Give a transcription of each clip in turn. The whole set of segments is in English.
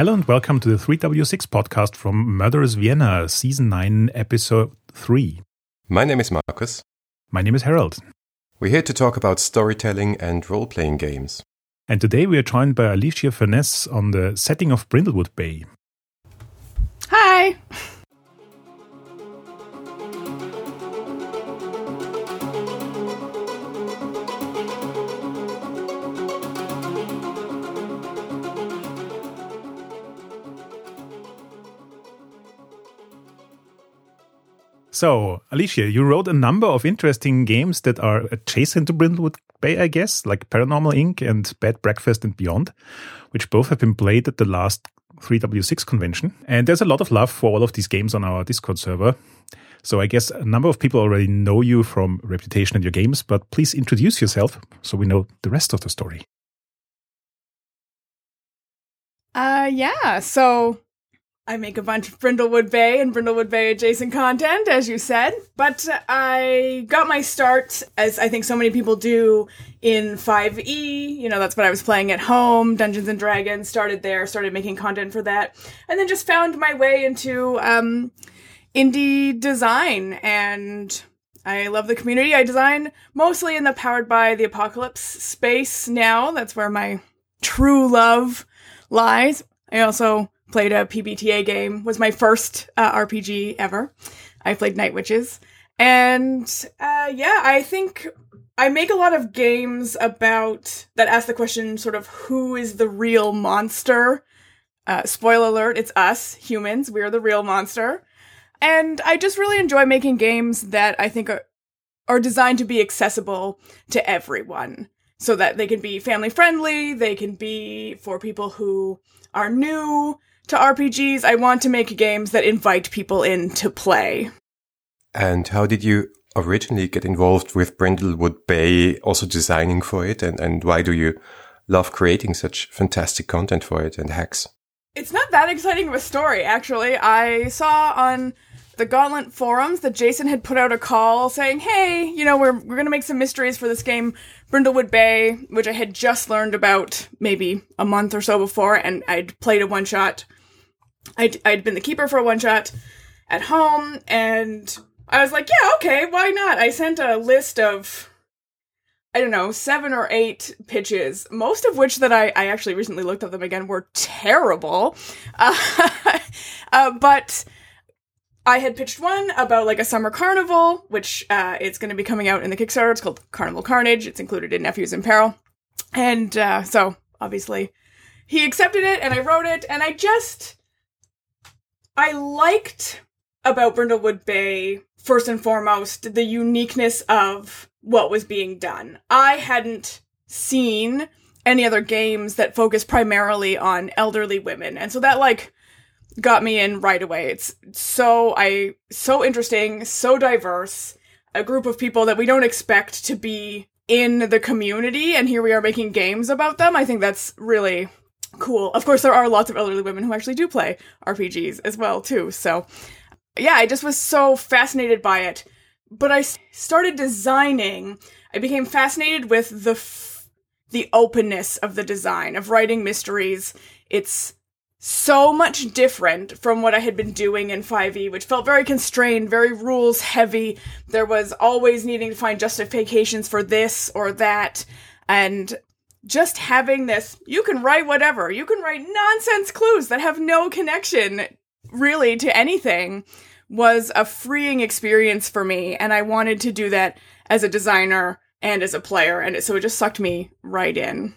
Hello and welcome to the 3W6 podcast from Murderous Vienna, season 9, episode 3. My name is Marcus. My name is Harold. We're here to talk about storytelling and role playing games. And today we are joined by Alicia Furness on the setting of Brindlewood Bay. Hi! So, Alicia, you wrote a number of interesting games that are adjacent to Brindlewood Bay, I guess, like Paranormal Inc. and Bed Breakfast and Beyond, which both have been played at the last 3W6 convention. And there's a lot of love for all of these games on our Discord server. So I guess a number of people already know you from reputation and your games, but please introduce yourself so we know the rest of the story. Uh, yeah, so I make a bunch of Brindlewood Bay and Brindlewood Bay adjacent content, as you said. But I got my start, as I think so many people do, in 5e. You know, that's what I was playing at home. Dungeons and Dragons started there, started making content for that. And then just found my way into um, indie design. And I love the community. I design mostly in the Powered by the Apocalypse space now. That's where my true love lies. I also played a PBTA game. Was my first uh, RPG ever. I played Night Witches, and uh, yeah, I think I make a lot of games about that ask the question, sort of, who is the real monster? Uh, spoiler alert: it's us humans. We're the real monster, and I just really enjoy making games that I think are are designed to be accessible to everyone so that they can be family friendly, they can be for people who are new, to RPGs, I want to make games that invite people in to play. And how did you originally get involved with Brindlewood Bay, also designing for it? And, and why do you love creating such fantastic content for it and hacks? It's not that exciting of a story, actually. I saw on the Gauntlet forums that Jason had put out a call saying, "Hey, you know, we're we're gonna make some mysteries for this game, Brindlewood Bay, which I had just learned about maybe a month or so before, and I'd played a one shot I'd, I'd been the keeper for a one shot at home, and I was like, yeah, okay, why not? I sent a list of, I don't know, seven or eight pitches, most of which that I, I actually recently looked at them again were terrible. Uh, uh, but I had pitched one about like a summer carnival, which uh, it's going to be coming out in the Kickstarter. It's called Carnival Carnage. It's included in Nephews in Peril. And uh, so, obviously, he accepted it, and I wrote it, and I just I liked about Brindlewood Bay, first and foremost, the uniqueness of what was being done. I hadn't seen any other games that focus primarily on elderly women. And so that like got me in right away. It's so I so interesting, so diverse, a group of people that we don't expect to be in the community and here we are making games about them. I think that's really cool. Of course, there are lots of elderly women who actually do play RPGs as well, too. So, yeah, I just was so fascinated by it. But I started designing. I became fascinated with the f- the openness of the design of writing mysteries. It's so much different from what I had been doing in 5e, which felt very constrained, very rules heavy. There was always needing to find justifications for this or that. And just having this, you can write whatever. You can write nonsense clues that have no connection really to anything was a freeing experience for me. And I wanted to do that as a designer and as a player. And so it just sucked me right in.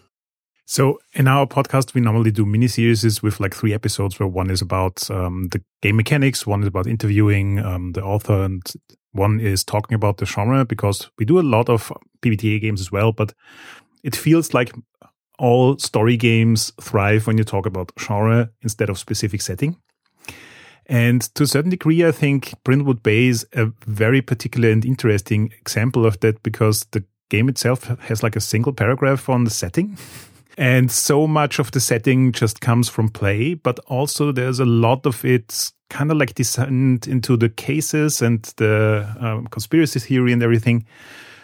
So in our podcast, we normally do mini series with like three episodes where one is about um, the game mechanics, one is about interviewing um, the author, and one is talking about the genre because we do a lot of PBTA games as well. But it feels like all story games thrive when you talk about genre instead of specific setting. And to a certain degree, I think Brindlewood Bay is a very particular and interesting example of that because the game itself has like a single paragraph on the setting. And so much of the setting just comes from play, but also there's a lot of it kind of like descent into the cases and the um, conspiracy theory and everything.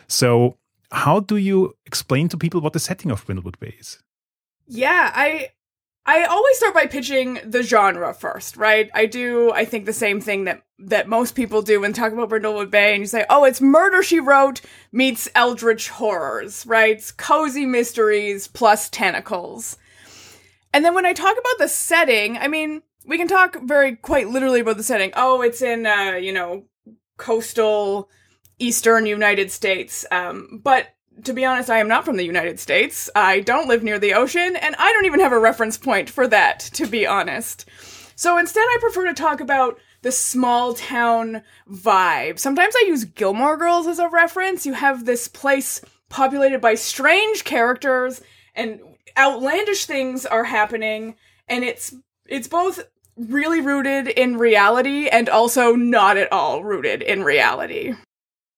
So how do you explain to people what the setting of Brindlewood Bay is? Yeah, I I always start by pitching the genre first, right? I do, I think the same thing that, that most people do when talk about Brindlewood Bay and you say, oh, it's Murder She Wrote meets Eldritch Horrors, right? It's cozy mysteries plus tentacles. And then when I talk about the setting, I mean, we can talk very quite literally about the setting. Oh, it's in, uh, you know, coastal eastern United States. Um, but to be honest, I am not from the United States. I don't live near the ocean, and I don't even have a reference point for that, to be honest. So instead, I prefer to talk about the small town vibe. Sometimes I use Gilmore Girls as a reference. You have this place populated by strange characters and outlandish things are happening, and it's it's both really rooted in reality and also not at all rooted in reality.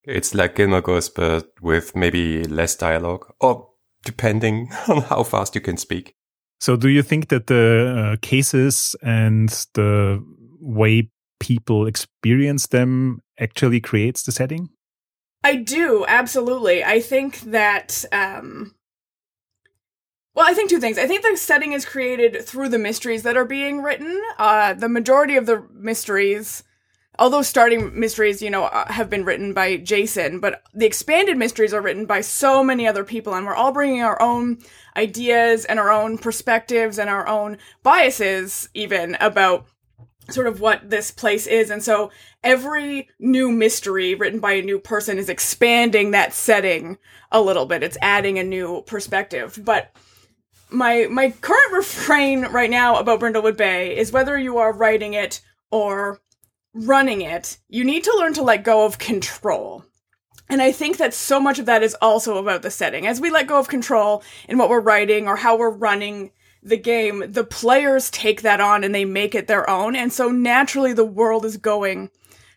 It's like Gilmore Girls, but with maybe less dialogue, or depending on how fast you can speak. So, do you think that the uh, cases and the way people experience them actually creates the setting? I do, absolutely. I think that, um, well, I think two things. I think the setting is created through the mysteries that are being written. Uh, the majority of the mysteries although starting mysteries, you know, uh, have been written by Jason, but the expanded mysteries are written by so many other people, and we're all bringing our own ideas and our own perspectives and our own biases, even about sort of what this place is. And so every new mystery written by a new person is expanding that setting a little bit. It's adding a new perspective. But my my current refrain right now about Brindlewood Bay is whether you are writing it or running it, you need to learn to let go of control. And I think that so much of that is also about the setting. As we let go of control in what we're writing or how we're running the game, the players take that on and they make it their own. And so naturally the world is going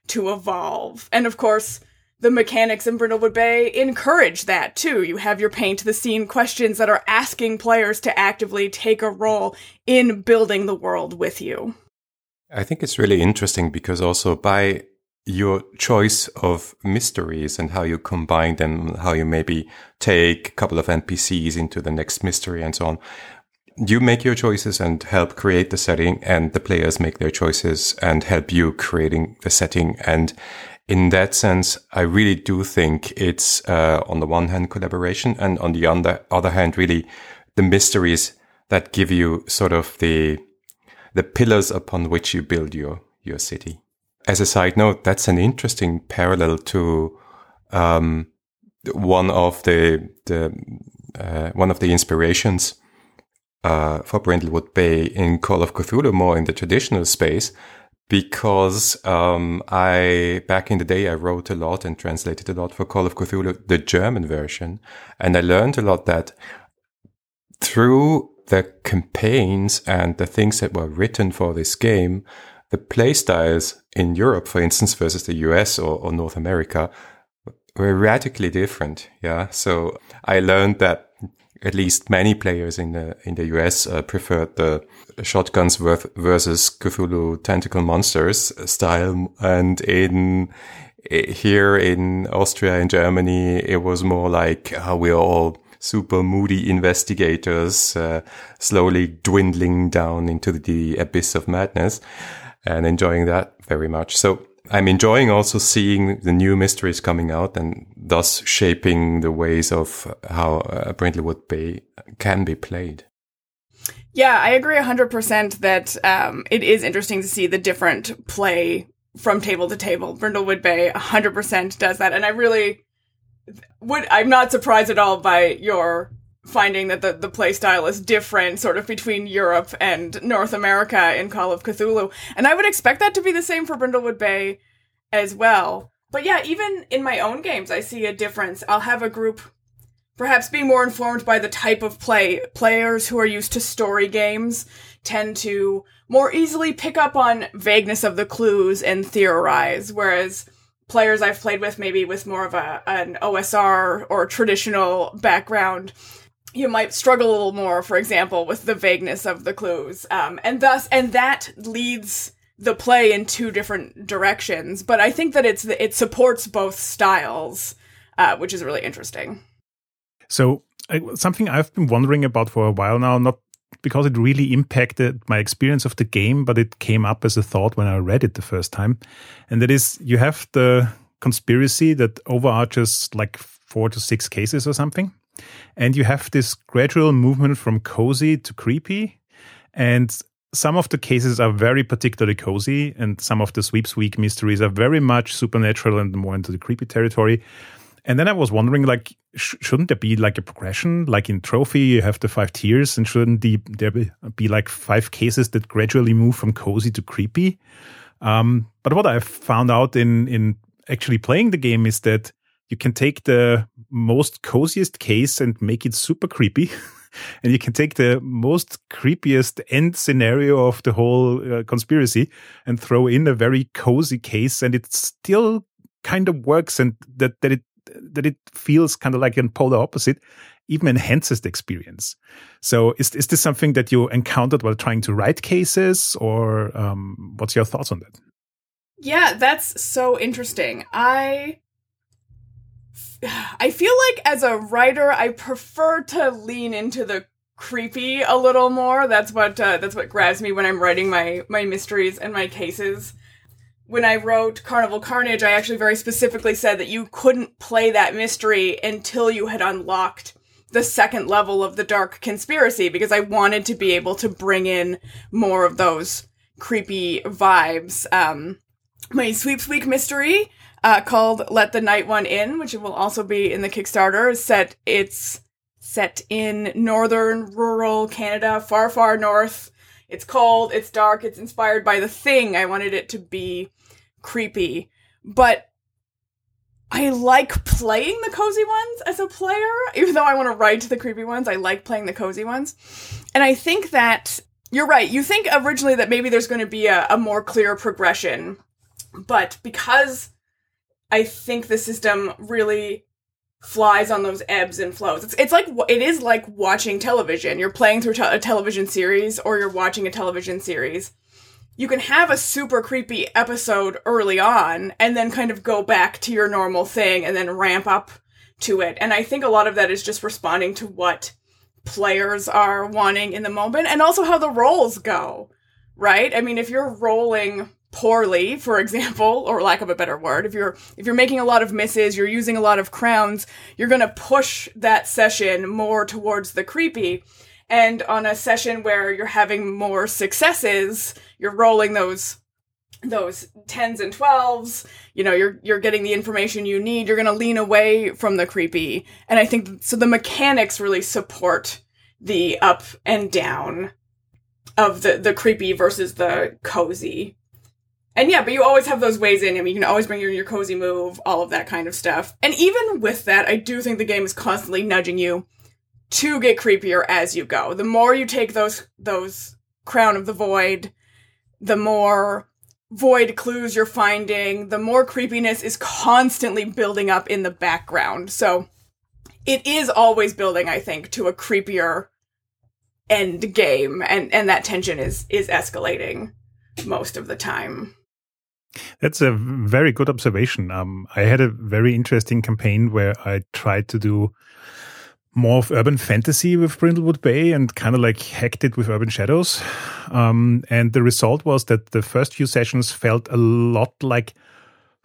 to evolve. And of course, the mechanics in Brindlewood Bay encourage that too. You have your paint the scene questions that are asking players to actively take a role in building the world with you. I think it's really interesting because also by your choice of mysteries and how you combine them, how you maybe take a couple of NPCs into the next mystery and so on. You make your choices and help create the setting and the players make their choices and help you creating the setting. And in that sense, I really do think it's, uh, on the one hand, collaboration and on the other, other hand, really the mysteries that give you sort of the, the pillars upon which you build your, your city. As a side note, that's an interesting parallel to, um, one of the, the, uh, one of the inspirations, uh, for Brindlewood Bay in Call of Cthulhu more in the traditional space because um, I back in the day I wrote a lot and translated a lot for Call of Cthulhu, the German version, and I learned a lot that through the campaigns and the things that were written for this game, the playstyles in Europe, for instance, versus the US or, or North America were radically different. Yeah. So I learned that at least many players in the in the US uh, preferred the shotguns versus Cthulhu tentacle monsters style, and in here in Austria and Germany, it was more like how we are all super moody investigators, uh, slowly dwindling down into the abyss of madness and enjoying that very much. So I'm enjoying also seeing the new mysteries coming out and thus shaping the ways of how uh, Brindlewood Bay can be played. Yeah, I agree 100% that um, it is interesting to see the different play from table to table. Brindlewood Bay 100% does that. And I really I'm not surprised at all by your finding that the, the play style is different sort of between Europe and North America in Call of Cthulhu. And I would expect that to be the same for Brindlewood Bay as well. But yeah, even in my own games, I see a difference. I'll have a group perhaps being more informed by the type of play. Players who are used to story games tend to more easily pick up on vagueness of the clues and theorize, whereas players I've played with, maybe with more of a an OSR or traditional background, you might struggle a little more, for example, with the vagueness of the clues, um, and thus and that leads the play in two different directions. But I think that it's it supports both styles, uh, which is really interesting. So something I've been wondering about for a while now, not because it really impacted my experience of the game, but it came up as a thought when I read it the first time. And that is, you have the conspiracy that overarches like four to six cases or something. And you have this gradual movement from cozy to creepy. And some of the cases are very particularly cozy, and some of the sweeps week mysteries are very much supernatural and more into the creepy territory. And then I was wondering, like, sh- shouldn't there be like a progression? Like in Trophy, you have the five tiers, and shouldn't the, there be, be like five cases that gradually move from cozy to creepy? Um, but what I found out in in actually playing the game is that you can take the most coziest case and make it super creepy. and you can take the most creepiest end scenario of the whole uh, conspiracy and throw in a very cozy case and it still kind of works and that, that it that it feels kind of like a polar opposite even enhances the experience. So is is this something that you encountered while trying to write cases or um, what's your thoughts on that? Yeah, that's so interesting. I I feel like as a writer, I prefer to lean into the creepy a little more. That's what uh, that's what grabs me when I'm writing my my mysteries and my cases. When I wrote Carnival Carnage, I actually very specifically said that you couldn't play that mystery until you had unlocked the second level of the dark conspiracy because I wanted to be able to bring in more of those creepy vibes. Um, my sweeps week mystery uh, called "Let the Night One In," which will also be in the Kickstarter. Is set it's set in northern rural Canada, far far north. It's cold, it's dark, it's inspired by the thing. I wanted it to be creepy, but I like playing the cozy ones as a player, even though I want to write the creepy ones. I like playing the cozy ones. And I think that you're right. You think originally that maybe there's going to be a, a more clear progression, but because I think the system really flies on those ebbs and flows. It's it's like it is like watching television. You're playing through te- a television series or you're watching a television series. You can have a super creepy episode early on and then kind of go back to your normal thing and then ramp up to it. And I think a lot of that is just responding to what players are wanting in the moment and also how the rolls go. Right? I mean, if you're rolling poorly, for example, or lack of a better word, if you're if you're making a lot of misses, you're using a lot of crowns, you're going to push that session more towards the creepy. And on a session where you're having more successes, you're rolling those those 10s and 12s, you know, you're you're getting the information you need, you're going to lean away from the creepy. And I think so the mechanics really support the up and down of the the creepy versus the cozy and yeah, but you always have those ways in. I mean, you can always bring your, your cozy move, all of that kind of stuff. And even with that, I do think the game is constantly nudging you to get creepier as you go. The more you take those those Crown of the Void, the more void clues you're finding, the more creepiness is constantly building up in the background. So it is always building, I think, to a creepier end game and and that tension is is escalating most of the time. That's a very good observation. Um, I had a very interesting campaign where I tried to do more of urban fantasy with Brindlewood Bay and kind of like hacked it with Urban Shadows. Um, and the result was that the first few sessions felt a lot like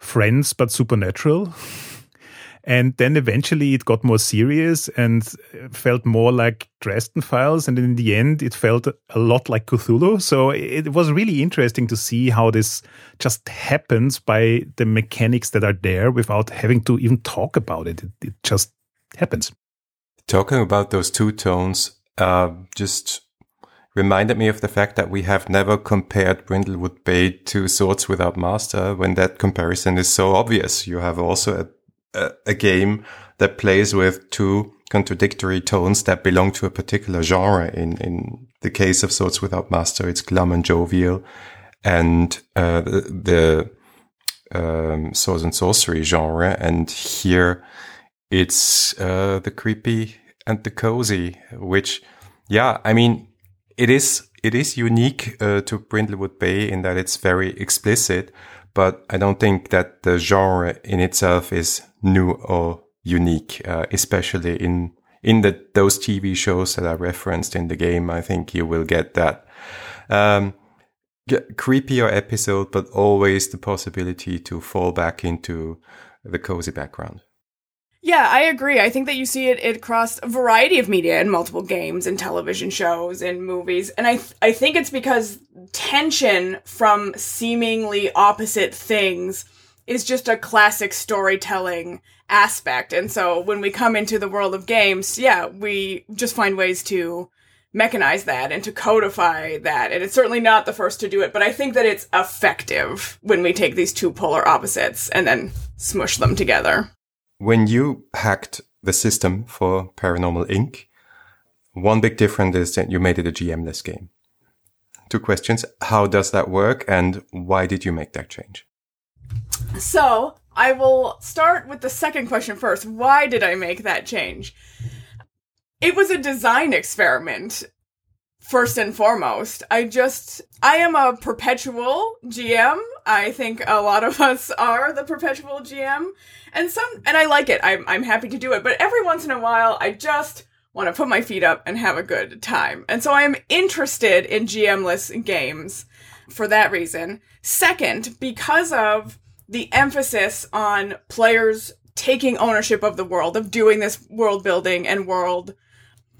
Friends, but supernatural. And then eventually it got more serious and felt more like Dresden Files. And in the end, it felt a lot like Cthulhu. So it was really interesting to see how this just happens by the mechanics that are there without having to even talk about it. It, it just happens. Talking about those two tones, uh, just reminded me of the fact that we have never compared Brindlewood Bay to Swords Without Master when that comparison is so obvious. You have also a a, a game that plays with two contradictory tones that belong to a particular genre. In in the case of Swords Without Master, it's glum and jovial, and uh, the, the um, swords and sorcery genre. And here, it's uh, the creepy and the cozy. Which, yeah, I mean, it is it is unique uh, to Brindlewood Bay in that it's very explicit, but I don't think that the genre in itself is new or unique, uh, especially in in the, those TV shows that are referenced in the game, I think you will get that. Um, creepier episode, but always the possibility to fall back into the cozy background. Yeah, I agree. I think that you see it, it across a variety of media in multiple games and television shows and movies. And I, th- I think it's because tension from seemingly opposite things is just a classic storytelling aspect. And so when we come into the world of games, yeah, we just find ways to mechanize that and to codify that. And it's certainly not the first to do it, but I think that it's effective when we take these two polar opposites and then smush them together. When you hacked the system for Paranormal Inc., one big difference is that you made it a GM-less game. Two questions. How does that work and why did you make that change? So, I will start with the second question first. Why did I make that change? it was a design experiment first and foremost. I just, I am a perpetual GM. I think a lot of us are the perpetual GM. And some, and I like it. I'm, I'm happy to do it. But every once in a while, I just want to put my feet up and have a good time. And so I am interested in GM-less games for that reason. Second, because of the emphasis on players taking ownership of the world, of doing this world building and world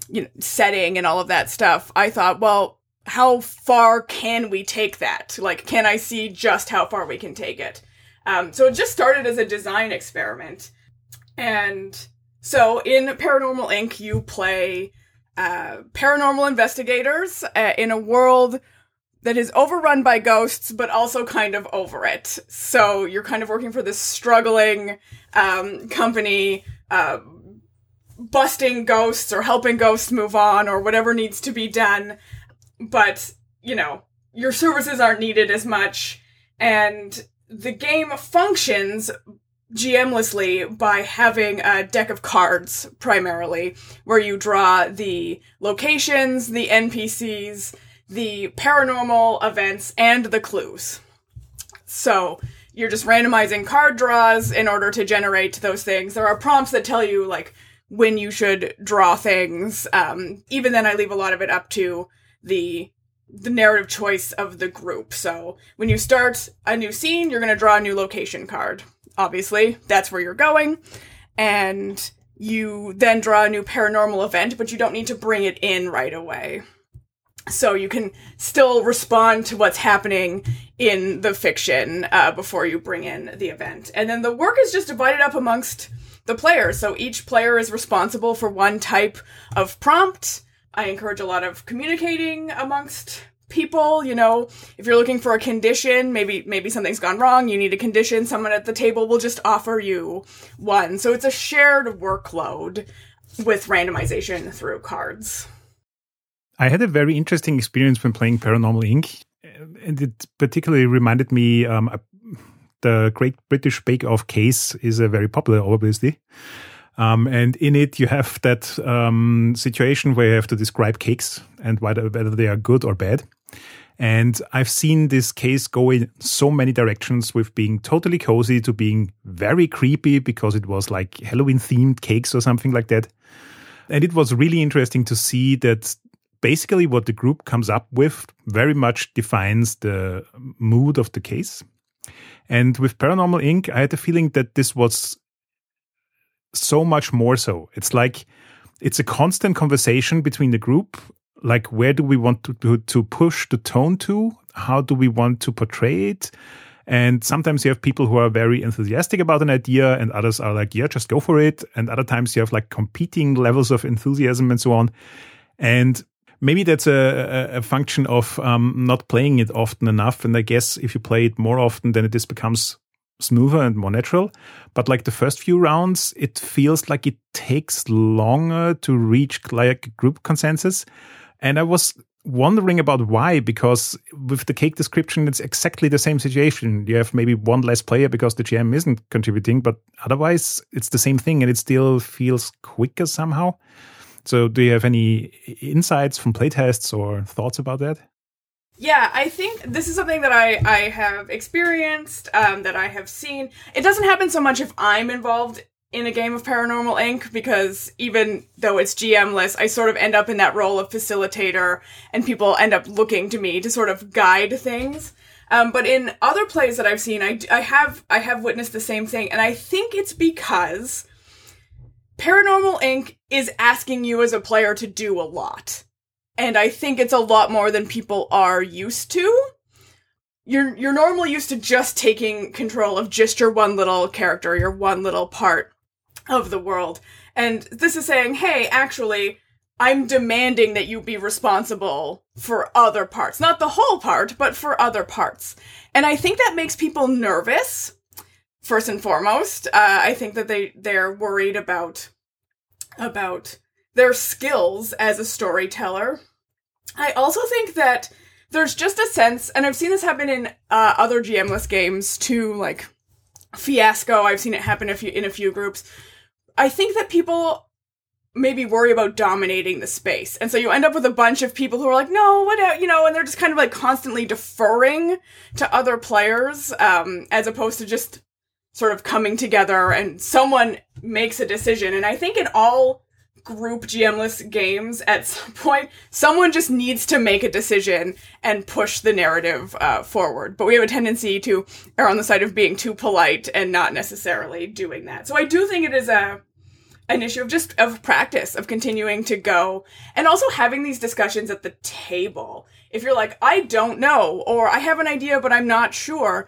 you know, setting and all of that stuff, I thought, well, how far can we take that? Like, can I see just how far we can take it? Um, so it just started as a design experiment. And so in Paranormal Inc., you play uh, paranormal investigators uh, in a world that is overrun by ghosts, but also kind of over it. So you're kind of working for this struggling um, company. Uh, busting ghosts or helping ghosts move on or whatever needs to be done. But, you know, your services aren't needed as much. And the game functions GMlessly by having a deck of cards primarily, where you draw the locations, the NPCs, the paranormal events, and the clues. So you're just randomizing card draws in order to generate those things. There are prompts that tell you, like, when you should draw things. Um, even then, I leave a lot of it up to the the narrative choice of the group. So when you start a new scene, you're going to draw a new location card. Obviously, that's where you're going, and you then draw a new paranormal event, but you don't need to bring it in right away. So you can still respond to what's happening in the fiction uh, before you bring in the event. And then the work is just divided up amongst the players. So each player is responsible for one type of prompt. I encourage a lot of communicating amongst people you know. If you're looking for a condition maybe maybe something's gone wrong you need a condition someone at the table will just offer you one. So it's a shared workload with randomization through cards. I had a very interesting experience when playing paranormal inc. And it particularly reminded me um, the Great British Bake Off case is a very popular, obviously. Um, and in it, you have that um, situation where you have to describe cakes and whether, whether they are good or bad. And I've seen this case go in so many directions with being totally cozy to being very creepy because it was like Halloween themed cakes or something like that. And it was really interesting to see that basically what the group comes up with very much defines the mood of the case. And with Paranormal Inc., I had the feeling that this was so much more so. It's like it's a constant conversation between the group. Like, where do we want to, to, push the tone to? How do we want to portray it? And sometimes you have people who are very enthusiastic about an idea, and others are like, yeah, just go for it. And other times you have like competing levels of enthusiasm and so on. And maybe that's a, a function of um, not playing it often enough. And I guess if you play it more often, then it just becomes smoother and more natural. But like the first few rounds, it feels like it takes longer to reach like group consensus. And I was wondering about why, because with the cake description, it's exactly the same situation. You have maybe one less player because the GM isn't contributing, but otherwise it's the same thing and it still feels quicker somehow. So, do you have any insights from playtests or thoughts about that? Yeah, I think this is something that I, I have experienced, um, that I have seen. It doesn't happen so much if I'm involved in a game of Paranormal Inc. because even though it's GMless, I sort of end up in that role of facilitator and people end up looking to me to sort of guide things. Um, but in other plays that I've seen, I, I have I have witnessed the same thing, and I think it's because Paranormal Inc. is asking you as a player to do a lot, and I think it's a lot more than people are used to. You're you're normally used to just taking control of just your one little character, your one little part of the world, and this is saying, hey, actually, I'm demanding that you be responsible for other parts. Not the whole part, but for other parts. And I think that makes people nervous, first and foremost. Uh, I think that they, they're worried about, about their skills as a storyteller. I also think that there's just a sense, and I've seen this happen in uh, other GMless games too, like Fiasco. I've seen it happen a few, in a few groups. I think that people maybe worry about dominating the space. And so you end up with a bunch of people who are like, no, what, you know, and they're just kind of like constantly deferring to other players, um, as opposed to just sort of coming together and someone makes a decision. And I think in all group GMless games, at some point, someone just needs to make a decision and push the narrative uh, forward. But we have a tendency to err on the side of being too polite and not necessarily doing that. So I do think it is a an issue of just of practice of continuing to go and also having these discussions at the table if you're like i don't know or i have an idea but i'm not sure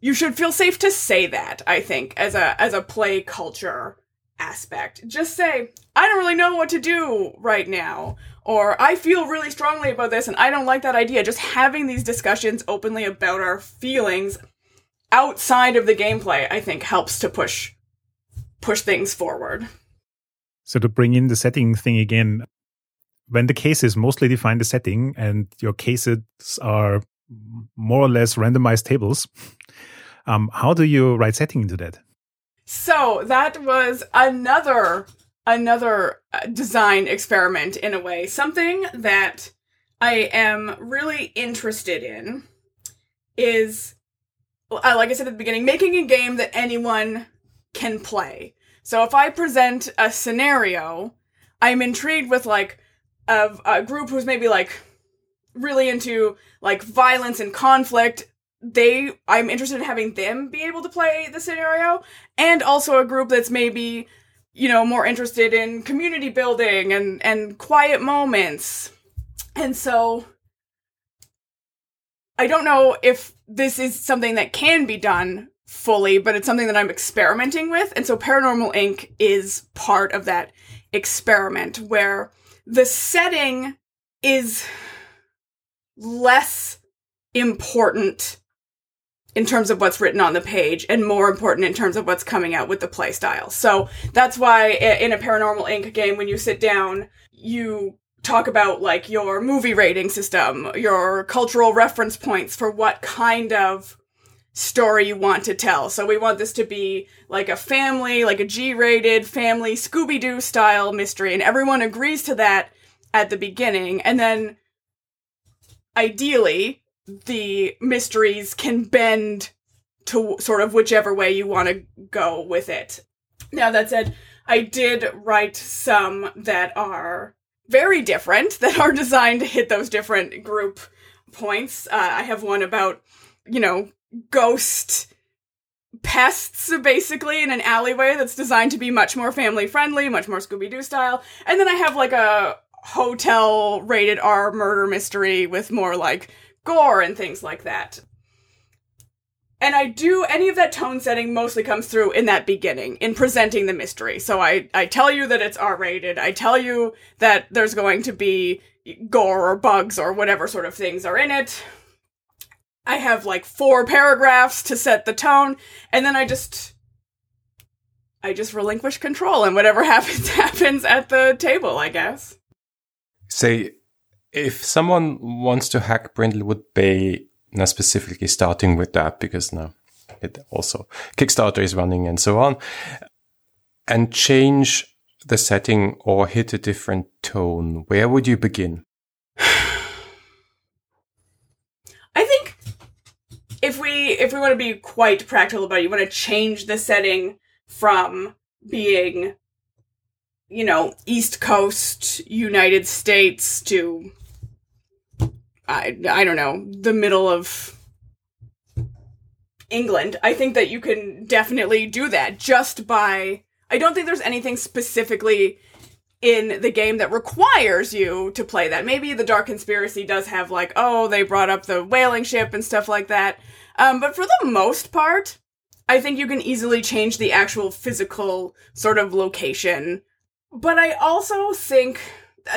you should feel safe to say that i think as a as a play culture aspect just say i don't really know what to do right now or i feel really strongly about this and i don't like that idea just having these discussions openly about our feelings outside of the gameplay i think helps to push push things forward. So to bring in the setting thing again, when the cases mostly define the setting and your cases are more or less randomized tables, um, how do you write setting into that? So that was another another uh, design experiment in a way, something that I am really interested in is uh, like I said at the beginning, making a game that anyone can play. So if I present a scenario, I'm intrigued with like a, a group who's maybe like really into like violence and conflict they I'm interested in having them be able to play the scenario and also a group that's maybe you know more interested in community building and and quiet moments. And so I don't know if this is something that can be done fully, but it's something that I'm experimenting with. And so Paranormal Inc. is part of that experiment where the setting is less important in terms of what's written on the page and more important in terms of what's coming out with the playstyle. So that's why in a Paranormal Inc. game, when you sit down, you talk about like your movie rating system, your cultural reference points for what kind of story you want to tell. So we want this to be like a family, like a G-rated family Scooby-Doo style mystery and everyone agrees to that at the beginning and then ideally the mysteries can bend to sort of whichever way you want to go with it. Now that said, I did write some that are very different that are designed to hit those different group points. Uh, I have one about, you know, ghost pests basically in an alleyway that's designed to be much more family friendly, much more Scooby Doo style. And then I have like a hotel rated R murder mystery with more like gore and things like that. And I do any of that tone setting mostly comes through in that beginning, in presenting the mystery. So I, I tell you that it's R rated. I tell you that there's going to be gore or bugs or whatever sort of things are in it. I have like four paragraphs to set the tone, and then I just I just relinquish control and whatever happens happens at the table, I guess. Say if someone wants to hack Brindlewood Bay, now specifically starting with that? Because now it also Kickstarter is running and so on, and change the setting or hit a different tone, where would you begin? I think if we if we want to be quite practical about it, you want to change the setting from being, you know, East Coast United States to, I, I don't know, the middle of England. I think that you can definitely do that just by. I don't think there's anything specifically in the game that requires you to play that. Maybe the Dark Conspiracy does have like, oh, they brought up the whaling ship and stuff like that. Um, but for the most part, I think you can easily change the actual physical sort of location. But I also think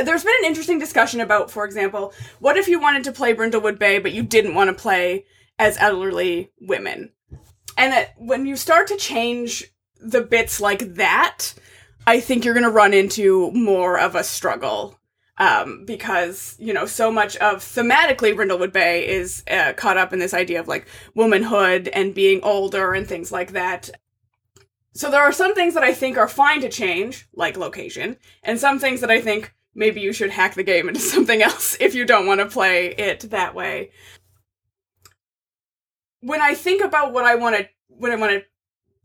there's been an interesting discussion about, for example, what if you wanted to play Brindlewood Bay, but you didn't want to play as elderly women? And that when you start to change the bits like that, I think you're going to run into more of a struggle. Um, because, you know, so much of thematically Brindlewood Bay is uh, caught up in this idea of like womanhood and being older and things like that. So there are some things that I think are fine to change, like location, and some things that I think maybe you should hack the game into something else if you don't want to play it that way. When I think about what I want to, when I want to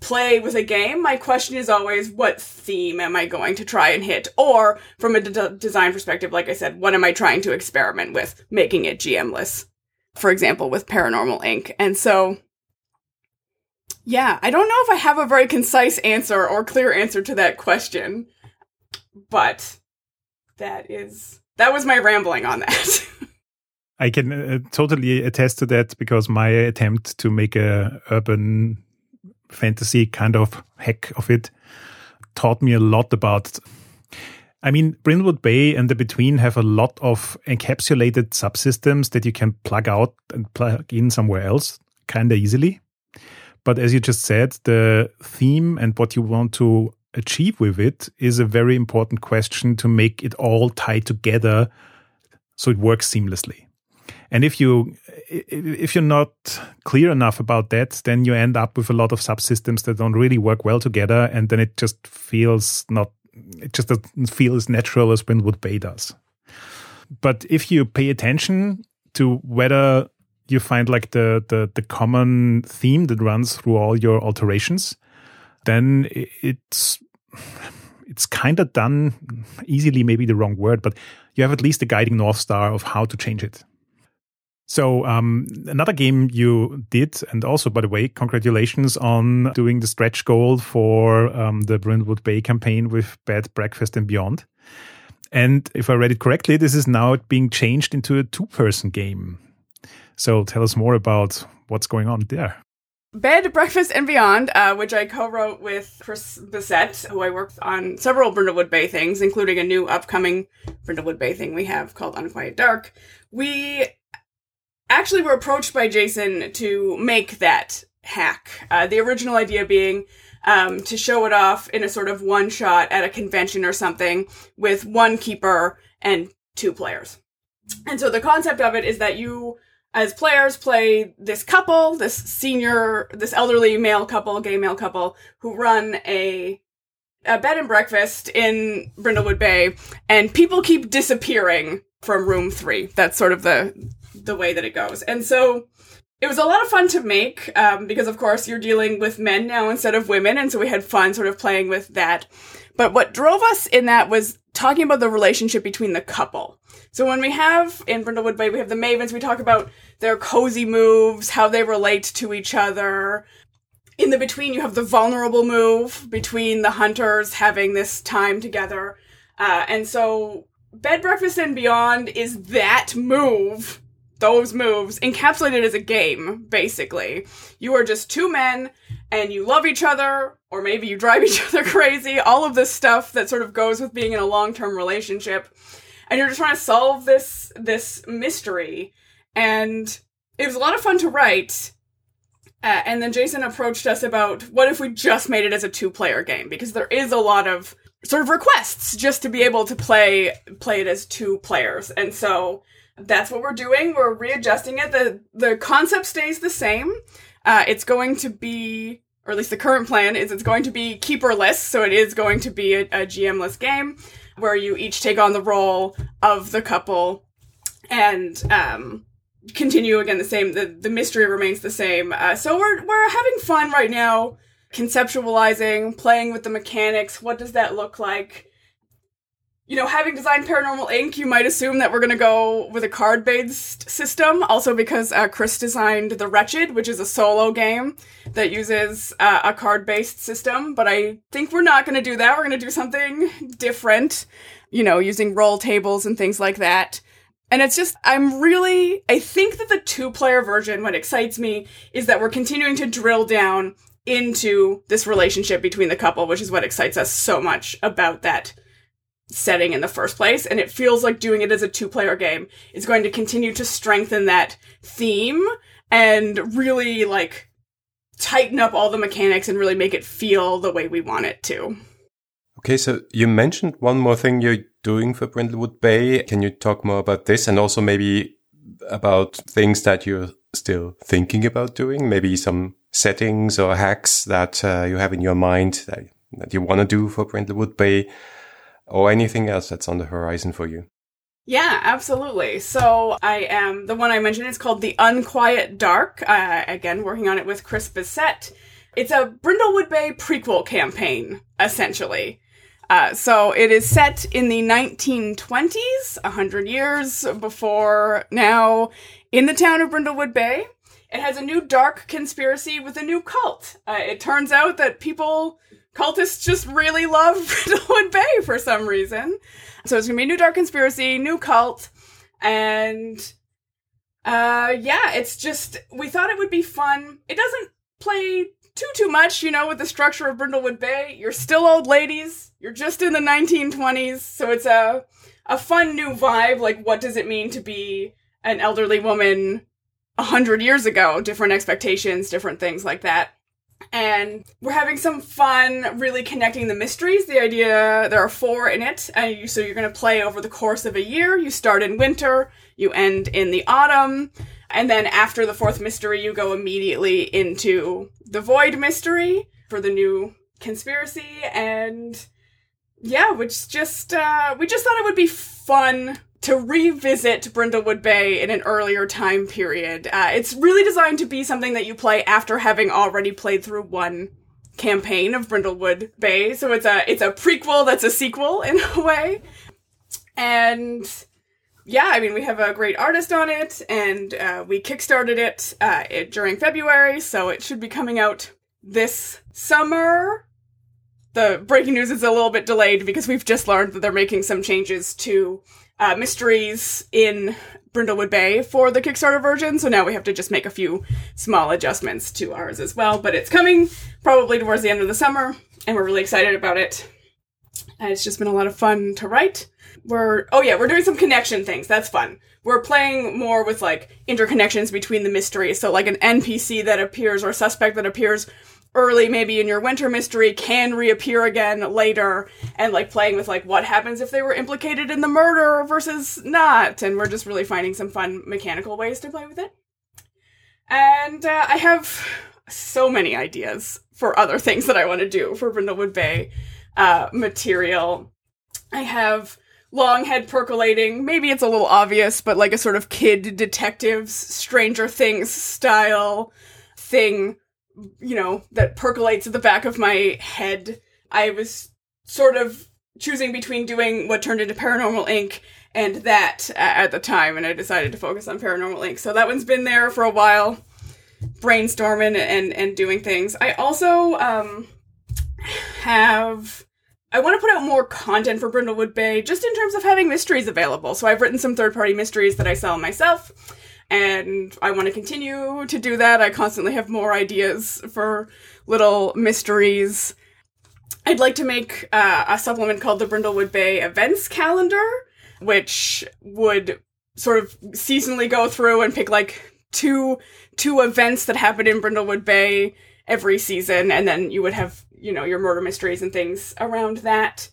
play with a game, my question is always, what theme am I going to try and hit? Or, from a d- design perspective, like I said, what am I trying to experiment with, making it GMless? For example, with Paranormal Inc. And so, yeah, I don't know if I have a very concise answer or clear answer to that question, but that is, that was my rambling on that. I can uh, totally attest to that because my attempt to make a urban fantasy kind of hack of it taught me a lot about I mean, Brindlewood Bay and the Between have a lot of encapsulated subsystems that you can plug out and plug in somewhere else kind of easily. But as you just said, the theme and what you want to achieve with it is a very important question to make it all tie together so it works seamlessly. And if you if you're not clear enough about that, then you end up with a lot of subsystems that don't really work well together, and then it just feels not. It just doesn't feel as natural as Brindlewood Bay does. But if you pay attention to whether you find like the, the the common theme that runs through all your alterations, then it's it's kind of done easily. Maybe the wrong word, but you have at least a guiding north star of how to change it. So um, another game you did, and also by the way, congratulations on doing the stretch goal for um, the Brindlewood Bay campaign with Bed Breakfast and Beyond. And if I read it correctly, this is now being changed into a two-person game. So tell us more about what's going on there. Bed, Breakfast, and Beyond, uh, which I co-wrote with Chris Bissett, who I worked on several Brindlewood Bay things, including a new upcoming Brindlewood Bay thing we have called Unquiet Dark. We actually were approached by Jason to make that hack. Uh, the original idea being um, to show it off in a sort of one shot at a convention or something with one keeper and two players. And so the concept of it is that you, as players, play this couple, this senior, this elderly male couple, gay male couple, who run a a bed and breakfast in Brindlewood Bay, and people keep disappearing from room three. That's sort of the the way that it goes. And so it was a lot of fun to make um, because, of course, you're dealing with men now instead of women. And so we had fun sort of playing with that. But what drove us in that was talking about the relationship between the couple. So when we have in Brindlewood Bay, we have the Mavens, we talk about their cozy moves, how they relate to each other. In the between, you have the vulnerable move between the hunters having this time together. Uh, and so Bed Breakfast and Beyond is that move those moves encapsulated as a game, basically. You are just two men and you love each other, or maybe you drive each other crazy, all of this stuff that sort of goes with being in a long-term relationship. And you're just trying to solve this this mystery. And it was a lot of fun to write. Uh, and then Jason approached us about what if we just made it as a two-player game because there is a lot of sort of requests just to be able to play play it as two players. And so that's what we're doing. We're readjusting it. The the concept stays the same. Uh, it's going to be, or at least the current plan is, it's going to be keeperless. So it is going to be a, a GMless game where you each take on the role of the couple and um, continue again the same. The the mystery remains the same. Uh, so we're we're having fun right now conceptualizing, playing with the mechanics. What does that look like? You know, having designed Paranormal Inc., you might assume that we're going to go with a card based system. Also, because uh, Chris designed The Wretched, which is a solo game that uses uh, a card based system. But I think we're not going to do that. We're going to do something different, you know, using roll tables and things like that. And it's just, I'm really, I think that the two player version, what excites me is that we're continuing to drill down into this relationship between the couple, which is what excites us so much about that setting in the first place. And it feels like doing it as a two player game is going to continue to strengthen that theme and really like tighten up all the mechanics and really make it feel the way we want it to. Okay, so you mentioned one more thing you're doing for Brindlewood Bay. Can you talk more about this and also maybe about things that you're still thinking about doing? Maybe some settings or hacks that uh, you have in your mind that, that you want to do for Brindlewood Bay or anything else that's on the horizon for you? Yeah, absolutely. So I am the one I mentioned is called The Unquiet Dark. Uh, again, working on it with Chris Bissette. It's a Brindlewood Bay prequel campaign, essentially. Uh, so it is set in the 1920s, 100 years before now, in the town of Brindlewood Bay. It has a new dark conspiracy with a new cult. Uh, it turns out that people, cultists just really love Brindlewood Bay for some reason. So it's gonna be new dark conspiracy, new cult, and uh, yeah, it's just we thought it would be fun. It doesn't play too too much, you know, with the structure of Brindlewood Bay. You're still old ladies. You're just in the 1920s, so it's a a fun new vibe. Like, what does it mean to be an elderly woman a hundred years ago? Different expectations, different things like that. And we're having some fun, really connecting the mysteries. The idea there are four in it, and you, so you're going to play over the course of a year. You start in winter, you end in the autumn, and then after the fourth mystery, you go immediately into the void mystery for the new conspiracy. And yeah, which just uh, we just thought it would be fun to revisit Brindlewood Bay in an earlier time period. Uh, it's really designed to be something that you play after having already played through one campaign of Brindlewood Bay. So it's a it's a prequel that's a sequel in a way. And yeah, I mean we have a great artist on it, and uh, we kickstarted it, uh, it during February, so it should be coming out this summer. The breaking news is a little bit delayed because we've just learned that they're making some changes to uh, mysteries in Brindlewood Bay for the Kickstarter version, so now we have to just make a few small adjustments to ours as well. But it's coming probably towards the end of the summer, and we're really excited about it. And it's just been a lot of fun to write. We're oh yeah, we're doing some connection things. That's fun. We're playing more with like interconnections between the mysteries. So like an NPC that appears or a suspect that appears early maybe in your winter mystery can reappear again later and like playing with like what happens if they were implicated in the murder versus not. And we're just really finding some fun mechanical ways to play with it. And uh, i have so many ideas for other things that i want to do for brindlewood bay uh, material. I have long head percolating. Maybe it's a little obvious but like a sort of kid detectives stranger things style thing you know, that percolates at the back of my head. I was sort of choosing between doing what turned into Paranormal Inc. and that at the time, and I decided to focus on Paranormal Inc. So that one's been there for a while, brainstorming and and doing things. I also um, have. I want to put out more content for Brindlewood Bay, just in terms of having mysteries available. So I've written some third party mysteries that I sell myself and I want to continue to do that. I constantly have more ideas for little mysteries. I'd like to make uh, a supplement called the Brindlewood Bay Events Calendar, which would sort of seasonally go through and pick like two two events that happen in Brindlewood Bay every season, and then you would have you know your murder mysteries and things around that.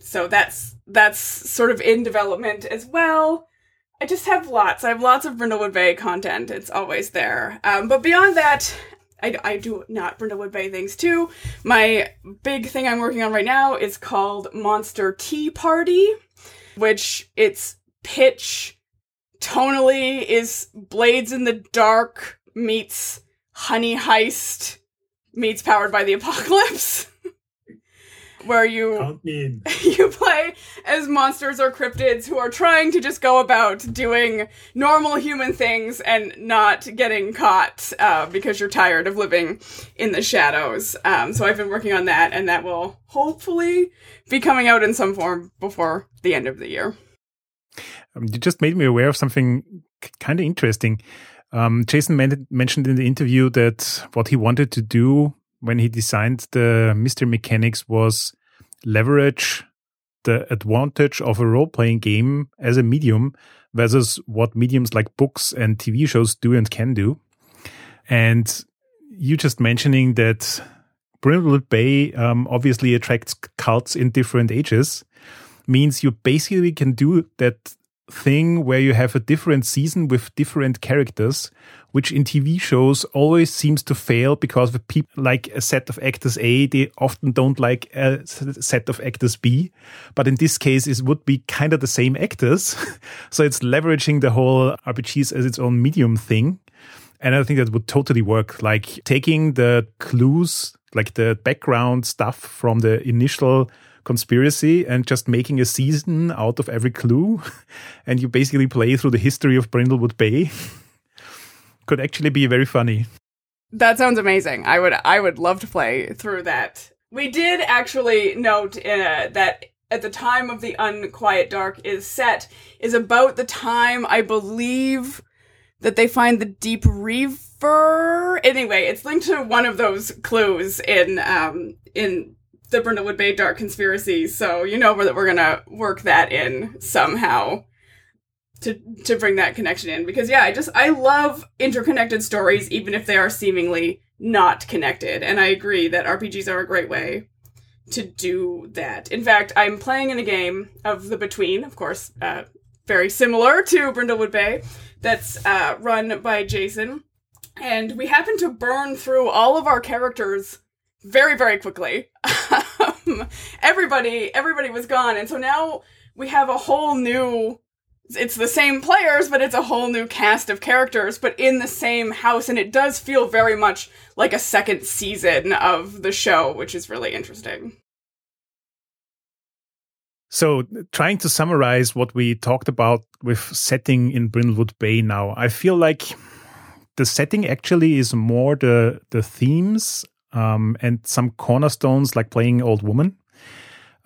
So that's that's sort of in development as well. I just have lots. I have lots of Brindlewood Bay content. It's always there. Um, but beyond that, I, I do not Brindlewood Bay things too. My big thing I'm working on right now is called Monster Tea Party, which its pitch tonally is Blades in the Dark meets Honey Heist meets Powered by the Apocalypse. where you you play as monsters or cryptids who are trying to just go about doing normal human things and not getting caught uh, because you're tired of living in the shadows. Um, so I've been working on that, and that will hopefully be coming out in some form before the end of the year. Um, you just made me aware of something kind of interesting. Um, Jason men- mentioned in the interview that what he wanted to do when he designed the mystery mechanics was leverage the advantage of a role playing game as a medium versus what mediums like books and TV shows do and can do. And you just mentioning that Brindlewood Bay um, obviously attracts cults in different ages means you basically can do that thing where you have a different season with different characters, which in TV shows always seems to fail because the people like a set of actors A, they often don't like a set of actors B. But in this case, it would be kind of the same actors. so it's leveraging the whole RPGs as its own medium thing. And I think that would totally work. Like taking the clues, like the background stuff from the initial conspiracy and just making a season out of every clue. and you basically play through the history of Brindlewood Bay. Could actually be very funny. That sounds amazing. I would I would love to play through that. We did actually note uh, that at the time of the Unquiet Dark is set is about the time I believe that they find the Deep Reaver. Anyway, it's linked to one of those clues in um in the Brindlewood Bay Dark Conspiracy, so you know that we're gonna work that in somehow to to bring that connection in. Because yeah, I just I love interconnected stories, even if they are seemingly not connected. And I agree that RPGs are a great way to do that. In fact, I'm playing in a game of the Between, of course, uh, very similar to Brindlewood Bay, that's uh, run by Jason. And we happen to burn through all of our characters very very quickly. Um, everybody everybody was gone. And so now we have a whole new it's the same players but it's a whole new cast of characters but in the same house. And it does feel very much like a second season of the show which is really interesting. So, trying to summarize what we talked about with setting in Brindlewood Bay now, I feel like the setting actually is more the the themes um, and some cornerstones like playing old woman.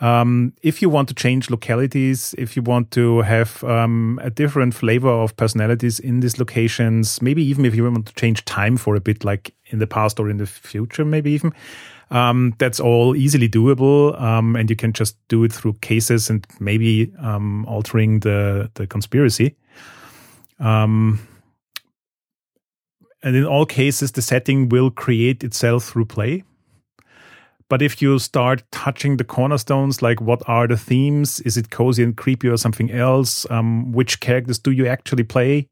Um, if you want to change localities, if you want to have um, a different flavor of personalities in these locations, maybe even if you want to change time for a bit, like in the past or in the future, maybe even, um, that's all easily doable, um, and you can just do it through cases and maybe um, altering the the conspiracy. Um, and in all cases, the setting will create itself through play. But if you start touching the cornerstones, like what are the themes? Is it cozy and creepy or something else? Um, which characters do you actually play?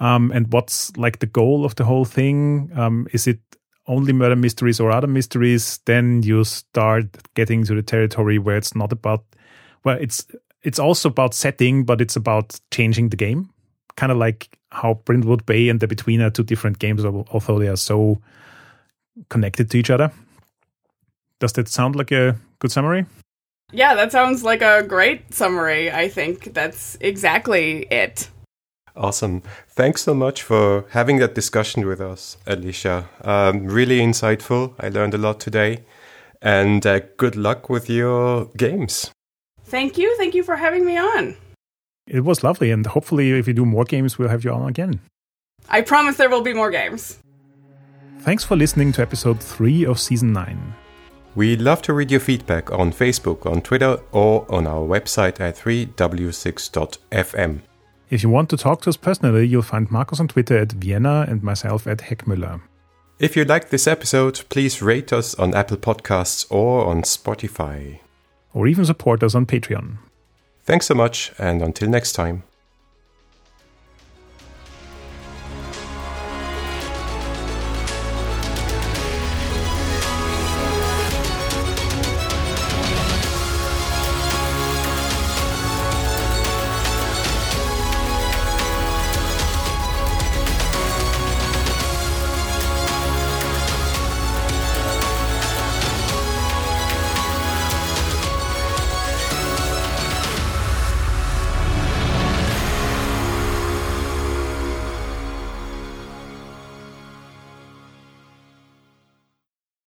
Um, and what's like the goal of the whole thing? Um, is it only murder mysteries or other mysteries? Then you start getting to the territory where it's not about, well, it's it's also about setting, but it's about changing the game kind of like how Brindlewood Bay and The Between are two different games, although they are so connected to each other. Does that sound like a good summary? Yeah, that sounds like a great summary. I think that's exactly it. Awesome. Thanks so much for having that discussion with us, Alicia. Um, really insightful. I learned a lot today. And uh, good luck with your games. Thank you. Thank you for having me on. It was lovely, and hopefully, if you do more games, we'll have you on again. I promise there will be more games. Thanks for listening to episode 3 of season 9. We'd love to read your feedback on Facebook, on Twitter, or on our website at 3w6.fm. If you want to talk to us personally, you'll find Marcus on Twitter at Vienna and myself at Heckmüller. If you liked this episode, please rate us on Apple Podcasts or on Spotify. Or even support us on Patreon. Thanks so much, and until next time.